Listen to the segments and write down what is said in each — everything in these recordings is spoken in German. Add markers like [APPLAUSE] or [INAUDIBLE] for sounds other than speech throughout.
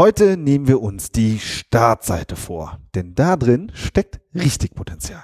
Heute nehmen wir uns die Startseite vor, denn da drin steckt richtig Potenzial.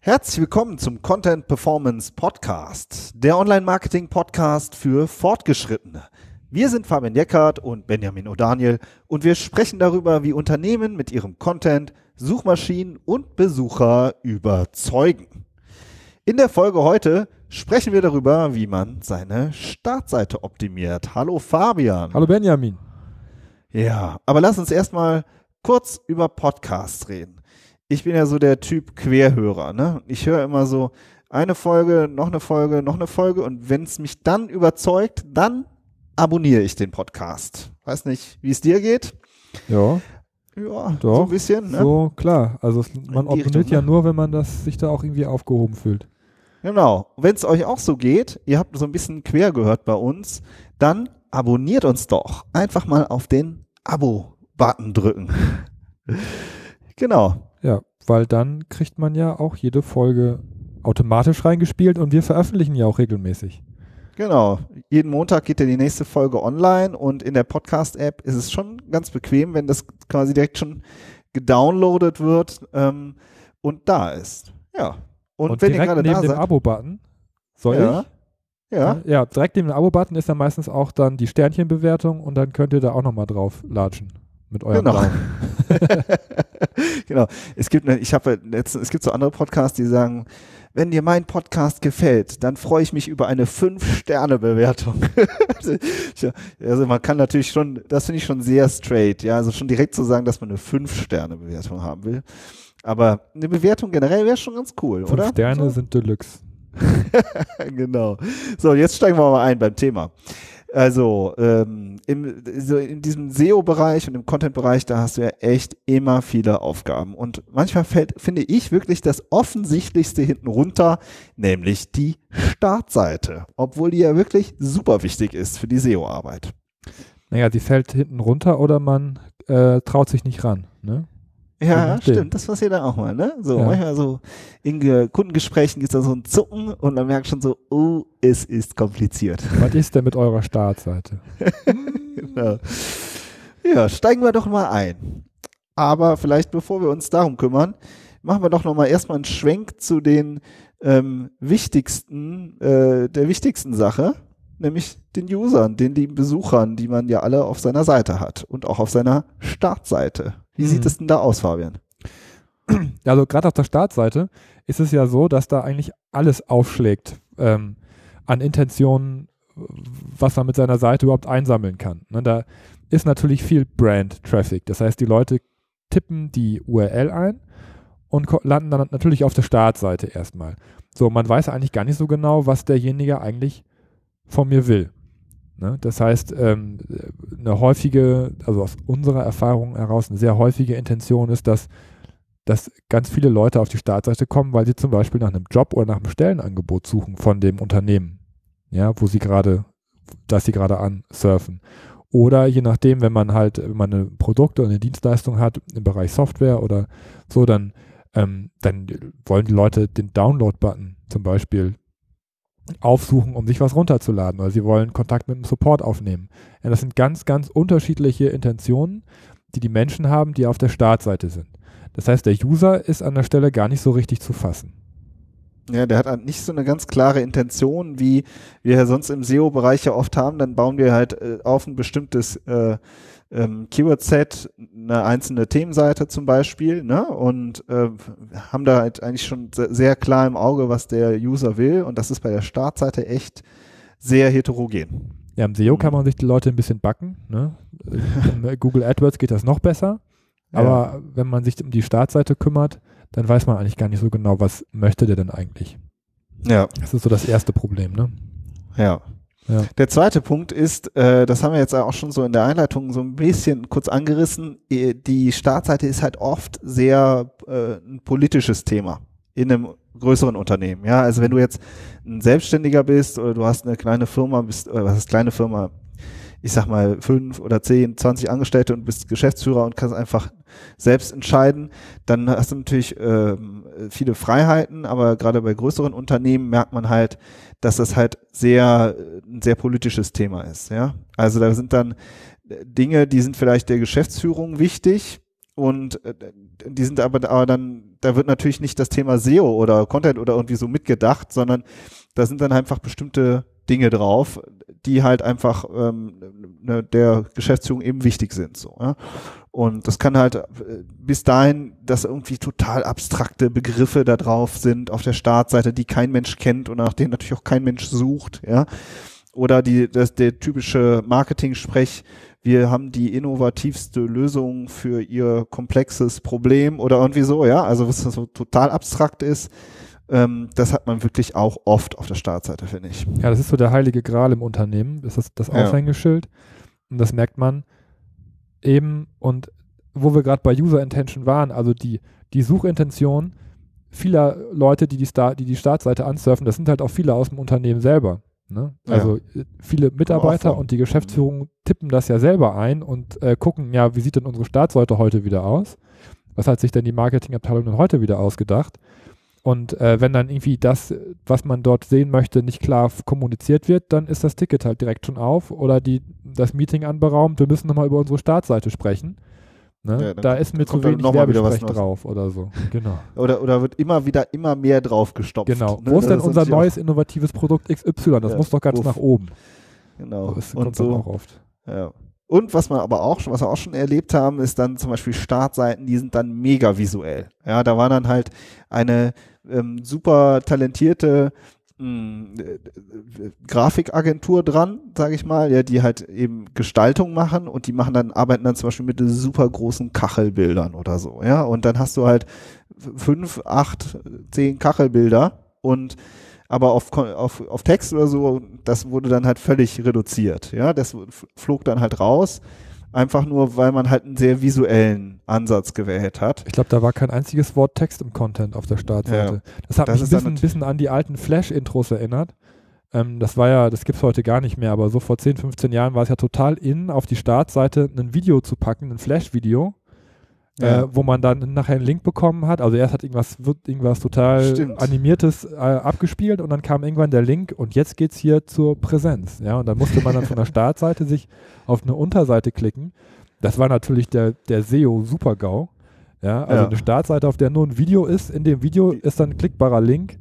Herzlich willkommen zum Content Performance Podcast, der Online-Marketing-Podcast für Fortgeschrittene. Wir sind Fabian Jeckert und Benjamin O'Daniel und wir sprechen darüber, wie Unternehmen mit ihrem Content Suchmaschinen und Besucher überzeugen. In der Folge heute sprechen wir darüber, wie man seine Startseite optimiert. Hallo Fabian. Hallo Benjamin. Ja, aber lass uns erstmal kurz über Podcasts reden ich bin ja so der Typ Querhörer, ne? Ich höre immer so eine Folge, noch eine Folge, noch eine Folge und wenn es mich dann überzeugt, dann abonniere ich den Podcast. Weiß nicht, wie es dir geht. Ja. Ja, Doch, so ein bisschen. Ne? So, klar. Also man abonniert Richtung, ja ne? nur, wenn man das sich da auch irgendwie aufgehoben fühlt. Genau. Wenn es euch auch so geht, ihr habt so ein bisschen quer gehört bei uns, dann abonniert uns doch. Einfach mal auf den Abo-Button drücken. [LAUGHS] genau. Ja, weil dann kriegt man ja auch jede Folge automatisch reingespielt und wir veröffentlichen ja auch regelmäßig. Genau. Jeden Montag geht ja die nächste Folge online und in der Podcast-App ist es schon ganz bequem, wenn das quasi direkt schon gedownloadet wird ähm, und da ist. Ja. Und, und wenn direkt ihr gerade neben da dem Abo-Button soll ja. ich? Ja. Ja, direkt neben dem Abo-Button ist dann meistens auch dann die Sternchenbewertung und dann könnt ihr da auch nochmal drauf latschen mit eurem genau. [LAUGHS] genau. Es gibt, ich habe es gibt so andere Podcasts, die sagen, wenn dir mein Podcast gefällt, dann freue ich mich über eine 5-Sterne-Bewertung. [LAUGHS] also man kann natürlich schon, das finde ich schon sehr straight, ja, also schon direkt zu sagen, dass man eine 5-Sterne-Bewertung haben will. Aber eine Bewertung generell wäre schon ganz cool, Fünf oder? Sterne so? sind Deluxe. [LAUGHS] genau. So, jetzt steigen wir mal ein beim Thema. Also ähm, im, so in diesem SEO-Bereich und im Content-Bereich, da hast du ja echt immer viele Aufgaben. Und manchmal fällt, finde ich, wirklich das Offensichtlichste hinten runter, nämlich die Startseite. Obwohl die ja wirklich super wichtig ist für die SEO-Arbeit. Naja, die fällt hinten runter oder man äh, traut sich nicht ran. Ne? Ja, stimmt, das passiert dann auch mal, ne? So, ja. manchmal so in Kundengesprächen gibt es da so ein Zucken und man merkt schon so, oh, es ist kompliziert. [LAUGHS] Was ist denn mit eurer Startseite? genau. Ja, steigen wir doch mal ein. Aber vielleicht bevor wir uns darum kümmern, machen wir doch noch mal erstmal einen Schwenk zu den ähm, wichtigsten, äh, der wichtigsten Sache, nämlich den Usern, den lieben Besuchern, die man ja alle auf seiner Seite hat und auch auf seiner Startseite. Wie mhm. sieht es denn da aus, Fabian? [CLEARS THROAT] Also gerade auf der Startseite ist es ja so, dass da eigentlich alles aufschlägt ähm, an Intentionen, was man mit seiner Seite überhaupt einsammeln kann. Ne, da ist natürlich viel Brand-Traffic. Das heißt, die Leute tippen die URL ein und landen dann natürlich auf der Startseite erstmal. So, man weiß eigentlich gar nicht so genau, was derjenige eigentlich von mir will. Ne? Das heißt, ähm, eine häufige, also aus unserer Erfahrung heraus, eine sehr häufige Intention ist, dass, dass ganz viele Leute auf die Startseite kommen, weil sie zum Beispiel nach einem Job oder nach einem Stellenangebot suchen von dem Unternehmen, ja, wo sie gerade, dass sie gerade ansurfen. Oder je nachdem, wenn man halt, wenn man eine Produkte oder eine Dienstleistung hat im Bereich Software oder so, dann, ähm, dann wollen die Leute den Download-Button zum Beispiel aufsuchen, um sich was runterzuladen oder sie wollen Kontakt mit dem Support aufnehmen. Ja, das sind ganz, ganz unterschiedliche Intentionen, die die Menschen haben, die auf der Startseite sind. Das heißt, der User ist an der Stelle gar nicht so richtig zu fassen. Ja, der hat nicht so eine ganz klare Intention, wie wir ja sonst im SEO-Bereich ja oft haben. Dann bauen wir halt äh, auf ein bestimmtes äh, ähm, Keyword-Set eine einzelne Themenseite zum Beispiel ne? und äh, haben da halt eigentlich schon sehr klar im Auge, was der User will und das ist bei der Startseite echt sehr heterogen. Ja, im SEO kann man sich die Leute ein bisschen backen. Ne? [LAUGHS] In Google AdWords geht das noch besser, aber ja. wenn man sich um die Startseite kümmert, dann weiß man eigentlich gar nicht so genau, was möchte der denn eigentlich. Ja. Das ist so das erste Problem, ne? Ja. Ja. Der zweite Punkt ist, äh, das haben wir jetzt auch schon so in der Einleitung so ein bisschen kurz angerissen, die Startseite ist halt oft sehr äh, ein politisches Thema in einem größeren Unternehmen. Ja, also wenn du jetzt ein Selbstständiger bist oder du hast eine kleine Firma, bist, oder was ist kleine Firma? ich sag mal, fünf oder zehn, zwanzig Angestellte und bist Geschäftsführer und kannst einfach selbst entscheiden, dann hast du natürlich ähm, viele Freiheiten, aber gerade bei größeren Unternehmen merkt man halt, dass das halt sehr, ein sehr politisches Thema ist, ja. Also da sind dann Dinge, die sind vielleicht der Geschäftsführung wichtig, und äh, die sind aber, aber dann, da wird natürlich nicht das Thema SEO oder Content oder irgendwie so mitgedacht, sondern da sind dann einfach bestimmte Dinge drauf, die halt einfach ähm, ne, der Geschäftsführung eben wichtig sind. So, ja? Und das kann halt äh, bis dahin, dass irgendwie total abstrakte Begriffe da drauf sind auf der Startseite, die kein Mensch kennt und nach denen natürlich auch kein Mensch sucht, ja. Oder die, das, der typische Marketing-Sprech, wir haben die innovativste Lösung für ihr komplexes Problem oder irgendwie so, ja, also was so total abstrakt ist, ähm, das hat man wirklich auch oft auf der Startseite, finde ich. Ja, das ist so der heilige Gral im Unternehmen, ist das, das Aushängeschild. Ja. Und das merkt man eben und wo wir gerade bei User Intention waren, also die, die Suchintention vieler Leute, die die, Star, die die Startseite ansurfen, das sind halt auch viele aus dem Unternehmen selber. Ne? Also ja. Äh, viele Mitarbeiter und die Geschäftsführung tippen das ja selber ein und äh, gucken, ja, wie sieht denn unsere Startseite heute wieder aus? Was hat sich denn die Marketingabteilung denn heute wieder ausgedacht? Und äh, wenn dann irgendwie das, was man dort sehen möchte, nicht klar kommuniziert wird, dann ist das Ticket halt direkt schon auf oder die, das Meeting anberaumt, wir müssen nochmal über unsere Startseite sprechen. Ne? Ja, da ist mir zu wenig Werbesprech drauf oder so. Genau. [LAUGHS] oder, oder wird immer wieder immer mehr drauf gestopft. Genau. Ne? Wo ist denn unser neues innovatives Produkt XY? Das ja, muss doch ganz uff. nach oben. Genau. Das und so. auch oft. Ja. Und was man aber auch schon, was wir auch schon erlebt haben, ist dann zum Beispiel Startseiten, die sind dann mega visuell. Ja, da war dann halt eine ähm, super talentierte mh, äh, Grafikagentur dran, sage ich mal, ja, die halt eben Gestaltung machen und die machen dann, arbeiten dann zum Beispiel mit super großen Kachelbildern oder so, ja. Und dann hast du halt fünf, acht, zehn Kachelbilder und aber auf, auf, auf Text oder so, das wurde dann halt völlig reduziert, ja. Das flog dann halt raus einfach nur, weil man halt einen sehr visuellen Ansatz gewählt hat. Ich glaube, da war kein einziges Wort Text im Content auf der Startseite. Ja, das hat das mich ein bisschen, bisschen, an die alten Flash-Intros erinnert. Ähm, das war ja, das gibt es heute gar nicht mehr, aber so vor 10, 15 Jahren war es ja total in, auf die Startseite ein Video zu packen, ein Flash-Video ja. äh, wo man dann nachher einen Link bekommen hat. Also erst hat irgendwas, wird irgendwas total Stimmt. animiertes äh, abgespielt und dann kam irgendwann der Link und jetzt geht's hier zur Präsenz. Ja, und dann musste man dann von der [LAUGHS] Startseite sich auf eine Unterseite klicken. Das war natürlich der, der SEO-Super-GAU. Ja, also ja. eine Startseite, auf der nur ein Video ist. In dem Video ist dann ein klickbarer Link.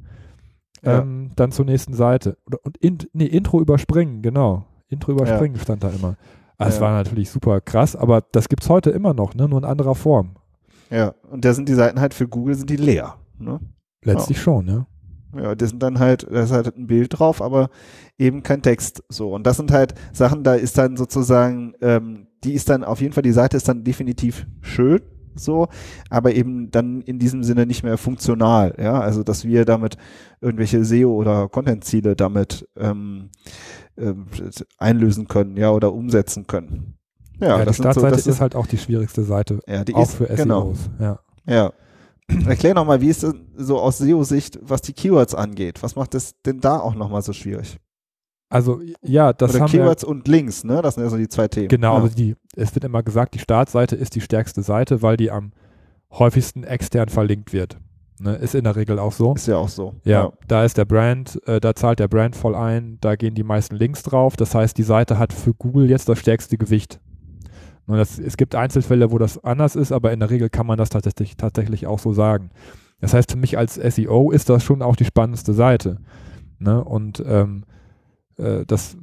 Ja. Ähm, dann zur nächsten Seite. Und in, nee, Intro überspringen, genau. Intro überspringen stand da immer. Also ja. war natürlich super krass, aber das gibt es heute immer noch, ne? nur in anderer Form. Ja, und da sind die Seiten halt für Google sind die leer. Ne? Letztlich ja. schon, ja. Ja, das sind dann halt, da ist halt ein Bild drauf, aber eben kein Text. So. Und das sind halt Sachen, da ist dann sozusagen, ähm, die ist dann auf jeden Fall, die Seite ist dann definitiv schön, so, aber eben dann in diesem Sinne nicht mehr funktional, ja, also dass wir damit irgendwelche SEO oder Content-Ziele damit ähm, äh, einlösen können, ja, oder umsetzen können. Ja, ja die Startseite so, ist halt auch die schwierigste Seite, ja, die auch ist, für SEOs. Genau. Ja. ja. [CLEARS THROAT] Erklär nochmal, wie ist es so aus SEO-Sicht, was die Keywords angeht? Was macht es denn da auch nochmal so schwierig? Also ja, das Oder haben Keywords wir, und Links, ne? Das sind ja so die zwei Themen. Genau, ja. also die, es wird immer gesagt, die Startseite ist die stärkste Seite, weil die am häufigsten extern verlinkt wird. Ne, ist in der Regel auch so. Ist ja auch so. Ja, ja. da ist der Brand, äh, da zahlt der Brand voll ein, da gehen die meisten Links drauf. Das heißt, die Seite hat für Google jetzt das stärkste Gewicht. Und das, es gibt Einzelfälle, wo das anders ist, aber in der Regel kann man das tatsächlich, tatsächlich auch so sagen. Das heißt, für mich als SEO ist das schon auch die spannendste Seite. Ne? Und ähm, äh, das,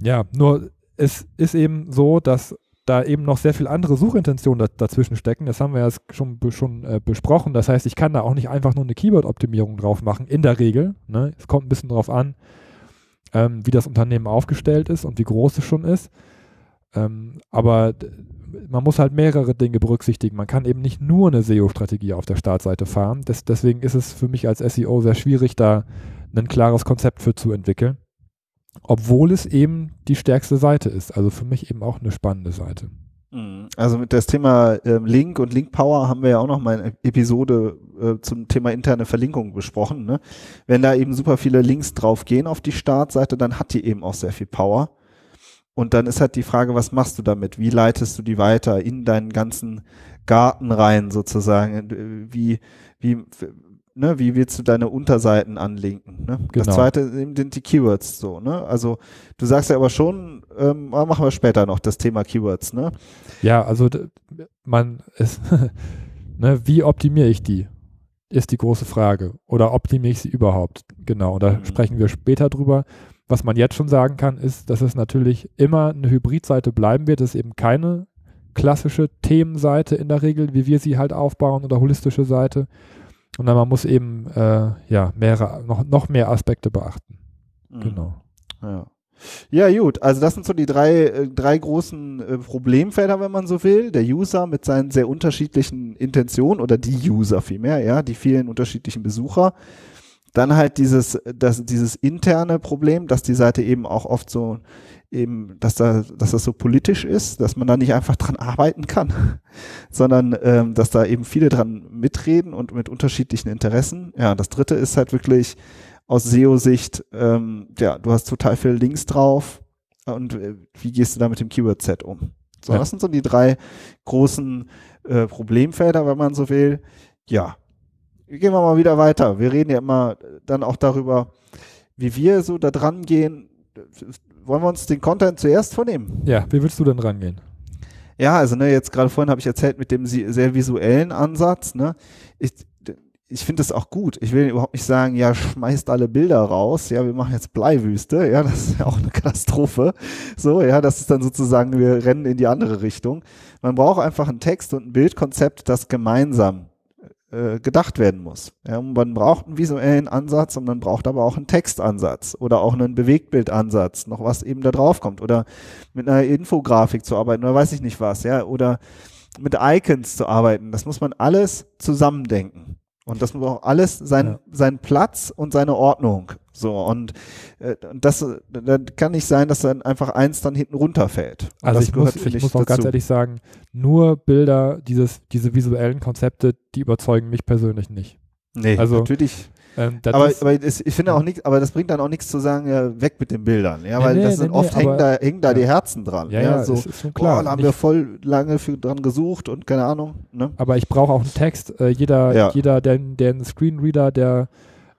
ja, nur es ist eben so, dass da eben noch sehr viel andere Suchintentionen da, dazwischen stecken. Das haben wir ja schon, schon äh, besprochen. Das heißt, ich kann da auch nicht einfach nur eine Keyword-Optimierung drauf machen, in der Regel. Ne? Es kommt ein bisschen drauf an, ähm, wie das Unternehmen aufgestellt ist und wie groß es schon ist. Ähm, aber man muss halt mehrere Dinge berücksichtigen. Man kann eben nicht nur eine SEO-Strategie auf der Startseite fahren. Das, deswegen ist es für mich als SEO sehr schwierig, da ein klares Konzept für zu entwickeln obwohl es eben die stärkste Seite ist. Also für mich eben auch eine spannende Seite. Mhm. Also mit das Thema ähm, Link und Link Power haben wir ja auch noch mal eine Episode äh, zum Thema interne Verlinkung besprochen. Ne? Wenn da eben super viele Links drauf gehen auf die Startseite, dann hat die eben auch sehr viel Power. Und dann ist halt die Frage, was machst du damit? Wie leitest du die weiter in deinen ganzen Garten rein sozusagen? Wie, wie, ne, wie willst du deine Unterseiten anlinken? Ne? Genau. Das zweite sind die Keywords so, ne? Also du sagst ja aber schon, ähm, machen wir später noch das Thema Keywords, ne? Ja, also man ist, [LAUGHS] ne, wie optimiere ich die? Ist die große Frage. Oder optimiere ich sie überhaupt? Genau, da mhm. sprechen wir später drüber. Was man jetzt schon sagen kann, ist, dass es natürlich immer eine Hybridseite bleiben wird. Es ist eben keine klassische Themenseite in der Regel, wie wir sie halt aufbauen oder holistische Seite. Und dann man muss eben äh, ja mehrere, noch, noch mehr Aspekte beachten. Mhm. Genau. Ja. Ja, gut. Also das sind so die drei, äh, drei großen äh, Problemfelder, wenn man so will. Der User mit seinen sehr unterschiedlichen Intentionen oder die User vielmehr, ja, die vielen unterschiedlichen Besucher. Dann halt dieses, das, dieses interne Problem, dass die Seite eben auch oft so eben, dass da, dass das so politisch ist, dass man da nicht einfach dran arbeiten kann, [LAUGHS] sondern ähm, dass da eben viele dran mitreden und mit unterschiedlichen Interessen. Ja, das dritte ist halt wirklich, aus SEO-Sicht, ähm, ja, du hast total viele Links drauf und äh, wie gehst du da mit dem Keyword-Set um? So, ja. das sind so die drei großen äh, Problemfelder, wenn man so will. Ja, gehen wir mal wieder weiter. Wir reden ja immer dann auch darüber, wie wir so da dran gehen. Wollen wir uns den Content zuerst vornehmen? Ja, wie willst du denn rangehen? Ja, also ne, jetzt gerade vorhin habe ich erzählt mit dem sehr visuellen Ansatz. Ne, ich, ich finde das auch gut. Ich will überhaupt nicht sagen, ja, schmeißt alle Bilder raus. Ja, wir machen jetzt Bleiwüste. Ja, das ist ja auch eine Katastrophe. So, ja, das ist dann sozusagen, wir rennen in die andere Richtung. Man braucht einfach einen Text und ein Bildkonzept, das gemeinsam äh, gedacht werden muss. Ja, man braucht einen visuellen Ansatz und man braucht aber auch einen Textansatz oder auch einen Bewegtbildansatz, noch was eben da drauf kommt oder mit einer Infografik zu arbeiten oder weiß ich nicht was, ja, oder mit Icons zu arbeiten. Das muss man alles zusammendenken. Und das braucht alles sein, ja. seinen Platz und seine Ordnung. So, und äh, das, das kann nicht sein, dass dann einfach eins dann hinten runterfällt. Und also ich gehört, muss, ich, muss auch dazu. ganz ehrlich sagen, nur Bilder, dieses, diese visuellen Konzepte, die überzeugen mich persönlich nicht. Nee, also, natürlich ähm, aber, aber das, ich finde auch nichts, aber das bringt dann auch nichts zu sagen, ja, weg mit den Bildern, ja, weil nee, das sind nee, oft hängen da, hängen da ja. die Herzen dran. Ja, ja, ja so, ist, ist schon klar. Boah, da haben wir voll lange für, dran gesucht und keine Ahnung. Ne? Aber ich brauche auch einen Text. Äh, jeder, jeder, der, der einen Screenreader, der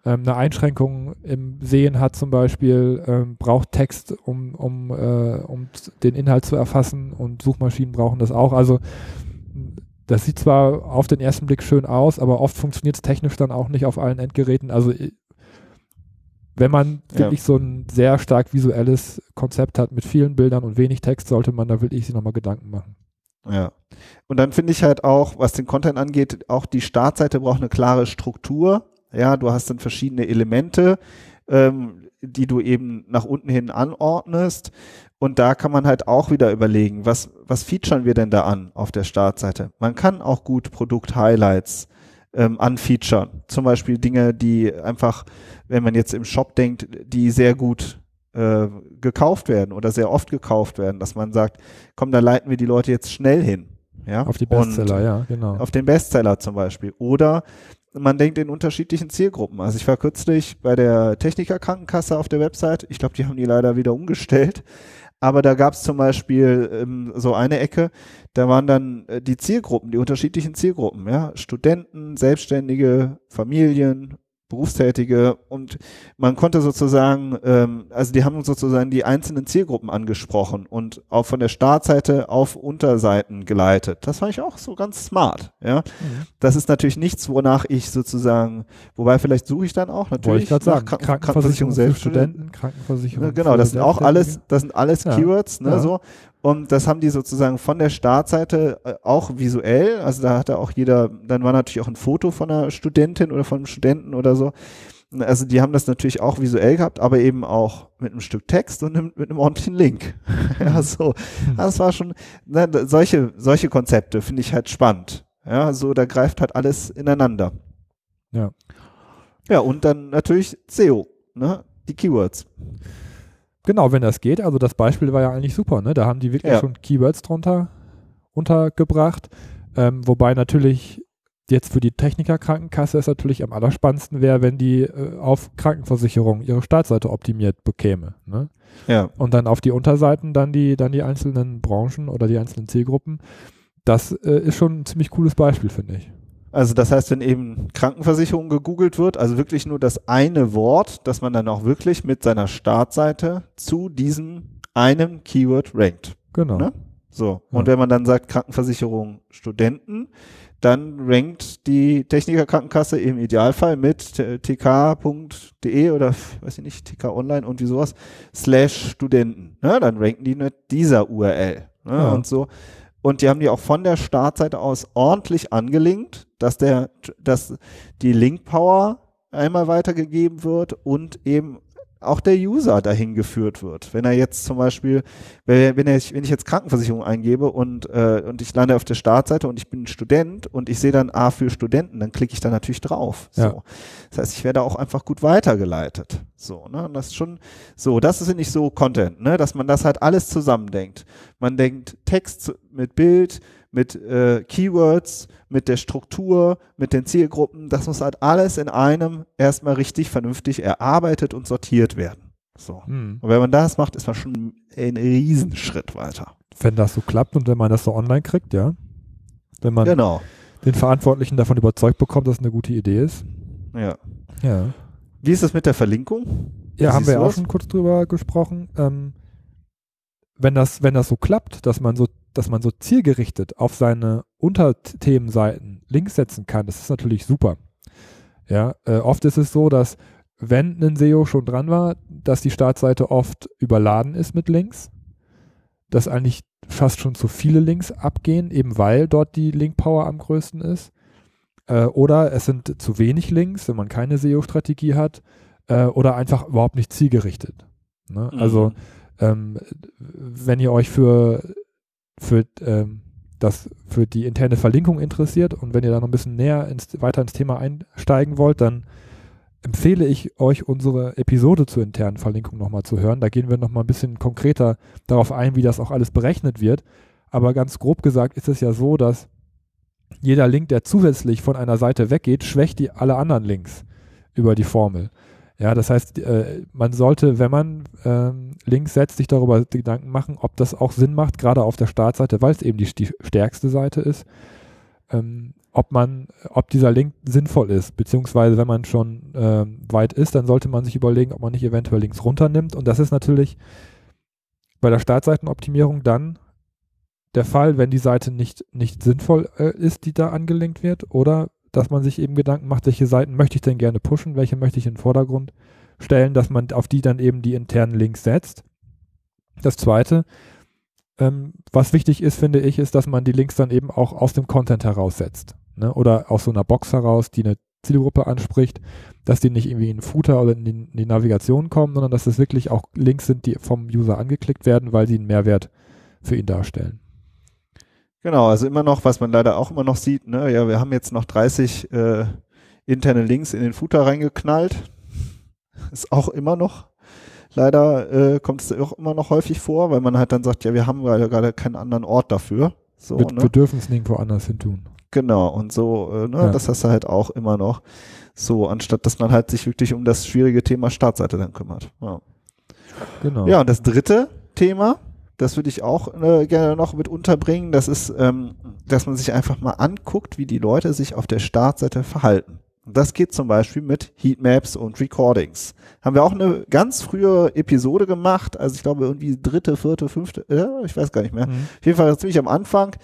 ähm, eine Einschränkung im Sehen hat zum Beispiel, ähm, braucht Text, um, um, äh, um den Inhalt zu erfassen und Suchmaschinen brauchen das auch. Also das sieht zwar auf den ersten Blick schön aus, aber oft funktioniert es technisch dann auch nicht auf allen Endgeräten. Also wenn man ja. wirklich so ein sehr stark visuelles Konzept hat mit vielen Bildern und wenig Text, sollte man da wirklich sich nochmal Gedanken machen. Ja. Und dann finde ich halt auch, was den Content angeht, auch die Startseite braucht eine klare Struktur. Ja, du hast dann verschiedene Elemente, ähm, die du eben nach unten hin anordnest. Und da kann man halt auch wieder überlegen, was, was featuren wir denn da an auf der Startseite? Man kann auch gut Produkt-Highlights ähm, anfeaturen. Zum Beispiel Dinge, die einfach, wenn man jetzt im Shop denkt, die sehr gut äh, gekauft werden oder sehr oft gekauft werden, dass man sagt, komm, da leiten wir die Leute jetzt schnell hin. Ja? Auf die Bestseller, Und ja, genau. Auf den Bestseller zum Beispiel. Oder man denkt in unterschiedlichen Zielgruppen. Also ich war kürzlich bei der Techniker Krankenkasse auf der Website. Ich glaube, die haben die leider wieder umgestellt. Aber da gab es zum Beispiel ähm, so eine Ecke, da waren dann äh, die Zielgruppen, die unterschiedlichen Zielgruppen, ja, Studenten, Selbstständige, Familien, Berufstätige und man konnte sozusagen, ähm, also die haben sozusagen die einzelnen Zielgruppen angesprochen und auch von der Startseite auf Unterseiten geleitet. Das fand ich auch so ganz smart, ja. Mhm. Das ist natürlich nichts, wonach ich sozusagen, wobei vielleicht suche ich dann auch natürlich Wollte ich sagen, Kranken Krankenversicherung, Krankenversicherung für Studenten, Krankenversicherung. Ja, genau, das sind auch alles, das sind alles ja. Keywords, ne, ja. so. Und das haben die sozusagen von der Startseite äh, auch visuell, also da hatte auch jeder, dann war natürlich auch ein Foto von einer Studentin oder von einem Studenten oder so. Also die haben das natürlich auch visuell gehabt, aber eben auch mit einem Stück Text und mit einem ordentlichen Link. ja, [LAUGHS] so. Mhm. Das war schon, ne, solche, solche Konzepte finde ich halt spannend. Ja, so, da greift halt alles ineinander. Ja. Ja, und dann natürlich SEO, ne, die Keywords. Genau, wenn das geht. Also das Beispiel war ja eigentlich super. Ne? Da haben die wirklich ja. schon Keywords drunter untergebracht. Ähm, wobei natürlich jetzt für die Technikerkrankenkasse es natürlich am allerspannendsten wäre, wenn die äh, auf Krankenversicherung ihre Startseite optimiert bekäme. Ne? Ja. Und dann auf die Unterseiten dann die, dann die einzelnen Branchen oder die einzelnen Zielgruppen. Das äh, ist schon ein ziemlich cooles Beispiel, finde ich. Also das heißt, wenn eben Krankenversicherung gegoogelt wird, also wirklich nur das eine Wort, dass man dann auch wirklich mit seiner Startseite zu diesem einem Keyword rankt. Genau. Ne? So. Ja. Und wenn man dann sagt Krankenversicherung Studenten, dann rankt die Technikerkrankenkasse im Idealfall mit tk.de oder weiß ich nicht, tk online und wie sowas, slash Studenten. Ne? Dann ranken die mit dieser URL. Ne? Ja. Und so. Und die haben die auch von der Startseite aus ordentlich angelinkt, dass der, dass die Link Power einmal weitergegeben wird und eben auch der User dahin geführt wird. Wenn er jetzt zum Beispiel, wenn, er, wenn ich jetzt Krankenversicherung eingebe und, äh, und ich lande auf der Startseite und ich bin Student und ich sehe dann A für Studenten, dann klicke ich da natürlich drauf. So. Ja. Das heißt, ich werde auch einfach gut weitergeleitet. So, ne? Und das ist schon so, das ist nicht so Content, ne? Dass man das halt alles zusammendenkt. Man denkt Text mit Bild, mit äh, Keywords, mit der Struktur, mit den Zielgruppen, das muss halt alles in einem erstmal richtig vernünftig erarbeitet und sortiert werden. So. Hm. Und wenn man das macht, ist man schon einen Riesenschritt weiter. Wenn das so klappt und wenn man das so online kriegt, ja. Wenn man Genau. den Verantwortlichen davon überzeugt bekommt, dass es eine gute Idee ist. Ja. Ja. Wie ist es mit der Verlinkung? Ja, Wie haben wir du auch das? schon kurz drüber gesprochen. Ähm, wenn das, wenn das so klappt, dass man so, dass man so zielgerichtet auf seine Unterthemenseiten Links setzen kann, das ist natürlich super. Ja, äh, oft ist es so, dass wenn ein SEO schon dran war, dass die Startseite oft überladen ist mit Links, dass eigentlich fast schon zu viele Links abgehen, eben weil dort die Link-Power am größten ist. Äh, oder es sind zu wenig Links, wenn man keine SEO-Strategie hat, äh, oder einfach überhaupt nicht zielgerichtet. Ne? Also Mhm. Ähm, wenn ihr euch für, für, ähm, das, für die interne Verlinkung interessiert und wenn ihr da noch ein bisschen näher ins, weiter ins Thema einsteigen wollt, dann empfehle ich euch, unsere Episode zur internen Verlinkung nochmal zu hören. Da gehen wir nochmal ein bisschen konkreter darauf ein, wie das auch alles berechnet wird. Aber ganz grob gesagt ist es ja so, dass jeder Link, der zusätzlich von einer Seite weggeht, schwächt die alle anderen Links über die Formel. Ja, das heißt, äh, man sollte, wenn man ähm, Links setzt, sich darüber Gedanken machen, ob das auch Sinn macht, gerade auf der Startseite, weil es eben die, stärkste Seite ist, ähm, ob man, ob dieser Link sinnvoll ist, beziehungsweise wenn man schon ähm, weit ist, dann sollte man sich überlegen, ob man nicht eventuell Links runternimmt. Und das ist natürlich bei der Startseitenoptimierung dann der Fall, wenn die Seite nicht, nicht sinnvoll äh, ist, die da angelinkt wird, oder dass man sich eben Gedanken macht, welche Seiten möchte ich denn gerne pushen, welche möchte ich in den Vordergrund stellen, dass man auf die dann eben die internen Links setzt. Das zweite, ähm, was wichtig ist, finde ich, ist, dass man die Links dann eben auch aus dem Content heraussetzt. Ne? Oder aus so einer Box heraus, die eine Zielgruppe anspricht, dass die nicht irgendwie in den Footer oder in die, in die Navigation kommen, sondern dass es wirklich auch Links sind, die vom User angeklickt werden, weil sie einen Mehrwert für ihn darstellen. Genau, also immer noch, was man leider auch immer noch sieht, ne, ja, wir haben jetzt noch 30 äh, interne Links in den Footer reingeknallt. [LAUGHS] Ist auch immer noch, leider äh, kommt es auch immer noch häufig vor, weil man halt dann sagt, ja, wir haben gerade gerade keinen anderen Ort dafür. So, wir, ne? wir dürfen es nirgendwo anders hin tun. Genau, und so, äh, ne, Ja. das hast du halt auch immer noch. So, anstatt dass man halt sich wirklich um das schwierige Thema Startseite dann kümmert. Ja. Genau. Ja, und das dritte Thema, das würde ich auch äh, gerne noch mit unterbringen, das ist, ähm, dass man sich einfach mal anguckt, wie die Leute sich auf der Startseite verhalten. Das geht zum Beispiel mit Heatmaps und Recordings. Haben wir auch eine ganz frühe Episode gemacht, also ich glaube irgendwie dritte, vierte, fünfte, äh, ich weiß gar nicht mehr. Mhm. Auf jeden Fall ziemlich am Anfang.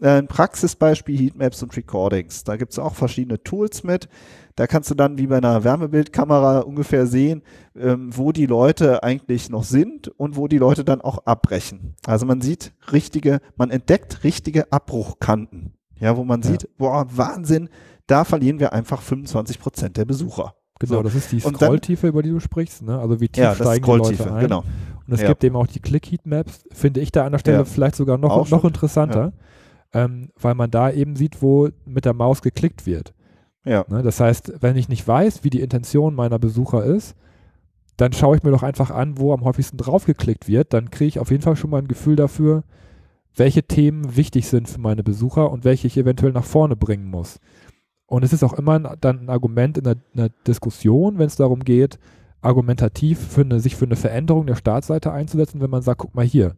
Äh, Ein Praxisbeispiel Heatmaps und Recordings. Da gibt's auch verschiedene Tools mit. Da kannst du dann wie bei einer Wärmebildkamera ungefähr sehen, ähm, wo die Leute eigentlich noch sind und wo die Leute dann auch abbrechen. Also man sieht richtige, man entdeckt richtige Abbruchkanten. Ja, wo man Ja. sieht, boah, Wahnsinn, da verlieren wir einfach 25 Prozent der Besucher. Genau, So. das ist die Scrolltiefe, über die du sprichst, ne? Also wie tief Ja, steigen die Leute ein. genau. Und es Ja. gibt eben auch die Click-Heat-Maps, finde ich da an der Stelle Ja. vielleicht sogar noch, noch interessanter, ähm, weil man da eben sieht, wo mit der Maus geklickt wird. Ja. Ne? Das heißt, wenn ich nicht weiß, wie die Intention meiner Besucher ist, dann schaue ich mir doch einfach an, wo am häufigsten draufgeklickt wird. Dann kriege ich auf jeden Fall schon mal ein Gefühl dafür, welche Themen wichtig sind für meine Besucher und welche ich eventuell nach vorne bringen muss. Und es ist auch immer ein, dann ein Argument in einer, Diskussion, wenn es darum geht, argumentativ für eine, sich für eine Veränderung der Startseite einzusetzen, wenn man sagt, guck mal hier,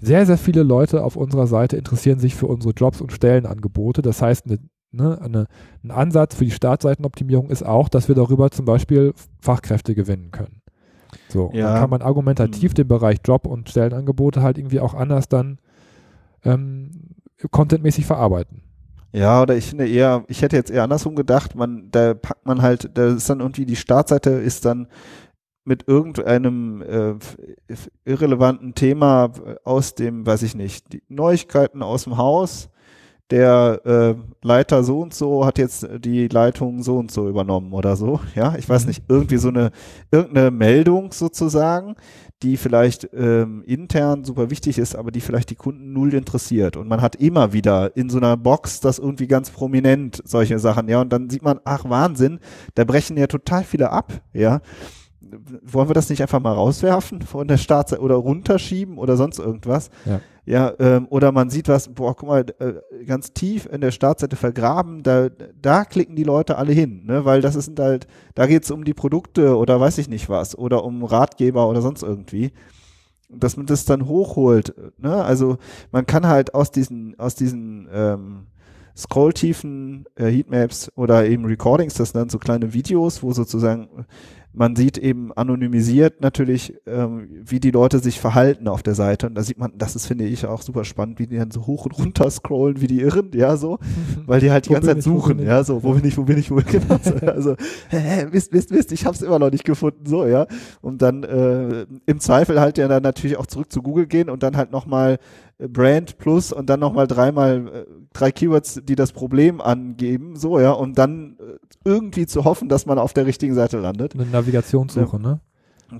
sehr, sehr viele Leute auf unserer Seite interessieren sich für unsere Jobs und Stellenangebote. Das heißt, eine, ne, eine, ein Ansatz für die Startseitenoptimierung ist auch, dass wir darüber zum Beispiel Fachkräfte gewinnen können. So, ja. dann kann man argumentativ mhm. den Bereich Job und Stellenangebote halt irgendwie auch anders dann ähm, contentmäßig verarbeiten. Ja, oder ich finde eher, ich hätte jetzt eher andersrum gedacht, man, da packt man halt, da ist dann irgendwie die Startseite ist dann mit irgendeinem äh, irrelevanten Thema aus dem, weiß ich nicht, die Neuigkeiten aus dem Haus. Der äh, Leiter so und so hat jetzt die Leitung so und so übernommen oder so. Ja, ich weiß mhm. nicht, irgendwie so eine irgendeine Meldung sozusagen, die vielleicht ähm, intern super wichtig ist, aber die vielleicht die Kunden null interessiert. Und man hat immer wieder in so einer Box das irgendwie ganz prominent, solche Sachen, ja. Und dann sieht man, ach Wahnsinn, da brechen ja total viele ab, ja wollen wir das nicht einfach mal rauswerfen von der Startseite oder runterschieben oder sonst irgendwas? Ja. Ja, ähm, oder man sieht was, boah, guck mal, äh, ganz tief in der Startseite vergraben, da, da klicken die Leute alle hin, ne? Weil das ist halt, da geht's um die Produkte oder weiß ich nicht was, oder um Ratgeber oder sonst irgendwie. Dass man das dann hochholt, ne? Also man kann halt aus diesen, aus diesen ähm, Scrolltiefen, äh, Heatmaps oder eben Recordings, das sind dann so kleine Videos, wo sozusagen man sieht eben anonymisiert natürlich, ähm, wie die Leute sich verhalten auf der Seite. Und da sieht man, das ist, finde ich, auch super spannend, wie die dann so hoch und runter scrollen, wie die Irren, ja, so, weil die halt die ganze Zeit suchen, ja, so, wo bin ich, wo bin ich, wo bin ich, genau, [LAUGHS] so, also, hä, Mist, Mist, Mist, ich hab's immer noch nicht gefunden, so, ja. Und dann äh, im Zweifel halt ja dann natürlich auch zurück zu Google gehen und dann halt nochmal Brand plus und dann nochmal dreimal äh, drei Keywords, die das Problem angeben, so ja, und dann äh, irgendwie zu hoffen, dass man auf der richtigen Seite landet. Eine Navigationssuche, ja. ne?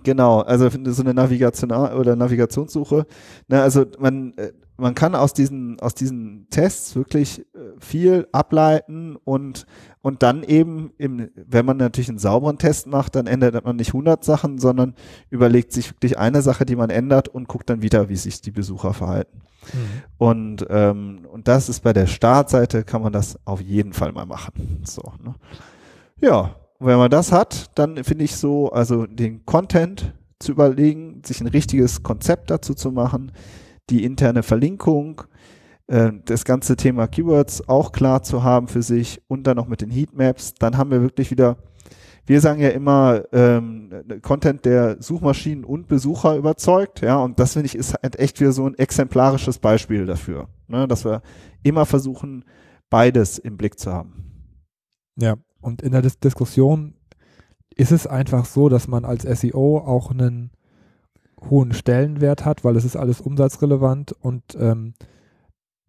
Genau, also so eine Navigation oder Navigationssuche. Ne, also man äh, man kann aus diesen aus diesen Tests wirklich viel ableiten und und dann eben im, wenn man natürlich einen sauberen Test macht, dann ändert man nicht 100 Sachen, sondern überlegt sich wirklich eine Sache, die man ändert und guckt dann wieder, wie sich die Besucher verhalten. Mhm. Und, ähm, und das ist bei der Startseite, kann man das auf jeden Fall mal machen. So, ne? Ja, wenn man das hat, dann finde ich so, also den Content zu überlegen, sich ein richtiges Konzept dazu zu machen, die interne Verlinkung, äh, das ganze Thema Keywords auch klar zu haben für sich und dann noch mit den Heatmaps, dann haben wir wirklich wieder wir sagen ja immer ähm, Content, der Suchmaschinen und Besucher überzeugt, ja, und das finde ich ist halt echt wieder so ein exemplarisches Beispiel dafür, ne, dass wir immer versuchen, beides im Blick zu haben. Ja, und in der Dis Diskussion ist es einfach so, dass man als SEO auch einen hohen Stellenwert hat, weil es ist alles umsatzrelevant und ähm,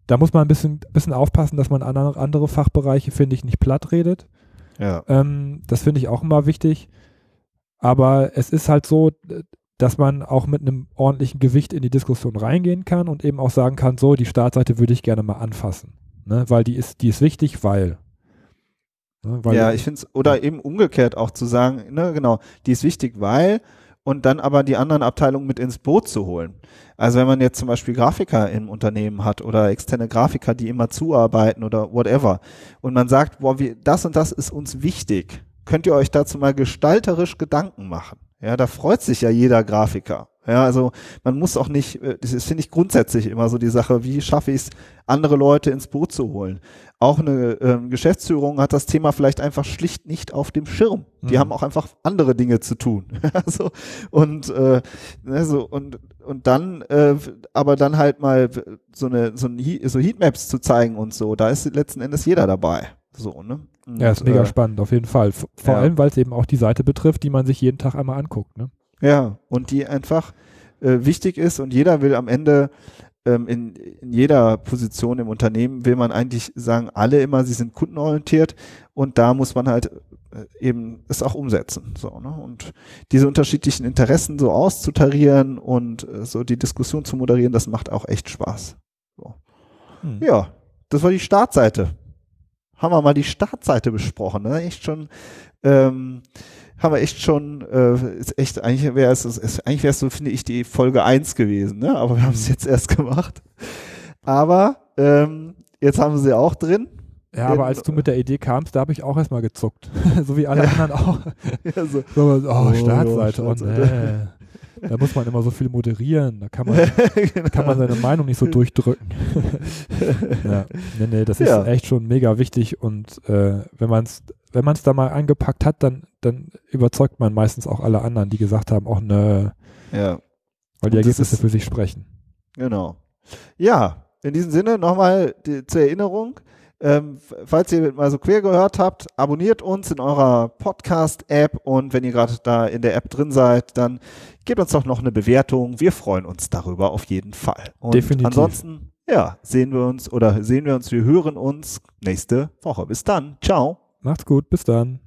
da muss man ein bisschen, bisschen aufpassen, dass man andere, Fachbereiche, finde ich, nicht platt redet. Ja. Ähm, das finde ich auch immer wichtig. Aber es ist halt so, dass man auch mit einem ordentlichen Gewicht in die Diskussion reingehen kann und eben auch sagen kann, so, die Startseite würde ich gerne mal anfassen. Ne? Weil die ist, die ist wichtig, weil. Ne? ja, ich finde es, oder eben umgekehrt auch zu sagen, ne, genau, die ist wichtig, weil und dann aber die anderen Abteilungen mit ins Boot zu holen. Also wenn man jetzt zum Beispiel Grafiker im Unternehmen hat oder externe Grafiker, die immer zuarbeiten oder whatever und man sagt, boah, wie, das und das ist uns wichtig, könnt ihr euch dazu mal gestalterisch Gedanken machen. Ja, da freut sich ja jeder Grafiker. Ja, also man muss auch nicht, äh, das finde ich grundsätzlich immer so die Sache, wie schaffe ich es, andere Leute ins Boot zu holen auch eine ähm, Geschäftsführung hat das Thema vielleicht einfach schlicht nicht auf dem Schirm. Die mhm. haben auch einfach andere Dinge zu tun. [LAUGHS] also, und, äh, also, und, und dann, äh, aber dann halt mal so eine, so, ein He so Heatmaps zu zeigen und so, da ist letzten Endes jeder dabei. So, ne? Und, ja, ist mega äh, spannend, auf jeden Fall. Vor ja. allem, weil es eben auch die Seite betrifft, die man sich jeden Tag einmal anguckt, ne? Ja, und die einfach äh, wichtig ist und jeder will am Ende ähm, in, in jeder Position im Unternehmen will man eigentlich sagen, alle immer, sie sind kundenorientiert und da muss man halt äh, eben es auch umsetzen. So, ne? Und diese unterschiedlichen Interessen so auszutarieren und äh, so die Diskussion zu moderieren, das macht auch echt Spaß. So. Hm. Ja, das war die Startseite. Haben wir mal die Startseite besprochen, ne? Echt schon ähm, haben wir echt schon, äh, ist echt, eigentlich wäre es, ist, eigentlich wäre es so, finde ich, die Folge eins gewesen, ne? Aber wir haben es mhm. jetzt erst gemacht. Aber ähm, jetzt haben wir sie auch drin. Ja, aber als du mit der Idee kamst, da habe ich auch erstmal gezuckt. [LAUGHS] so wie alle anderen auch. [LAUGHS] Ja, so. So, oh, Oh, Startseite, oh, Startseite. nee. Da muss man immer so viel moderieren. Da kann man, [LAUGHS] genau. kann man seine Meinung nicht so durchdrücken. ja. Nee, nee, das ist Ja. echt schon mega wichtig und äh, wenn man es wenn man's da mal angepackt hat, dann, dann überzeugt man meistens auch alle anderen, die gesagt haben, auch ne, ja, weil die Und Ergebnisse ist- für sich sprechen. genau. Ja, in diesem Sinne nochmal die, zur Erinnerung. Ähm, falls ihr mal so quer gehört habt, abonniert uns in eurer Podcast-App und wenn ihr gerade da in der App drin seid, dann gebt uns doch noch eine Bewertung. Wir freuen uns darüber auf jeden Fall. Und Definitiv. ansonsten, ja, sehen wir uns oder sehen wir uns, wir hören uns nächste Woche. Bis dann. Ciao. Macht's gut, bis dann.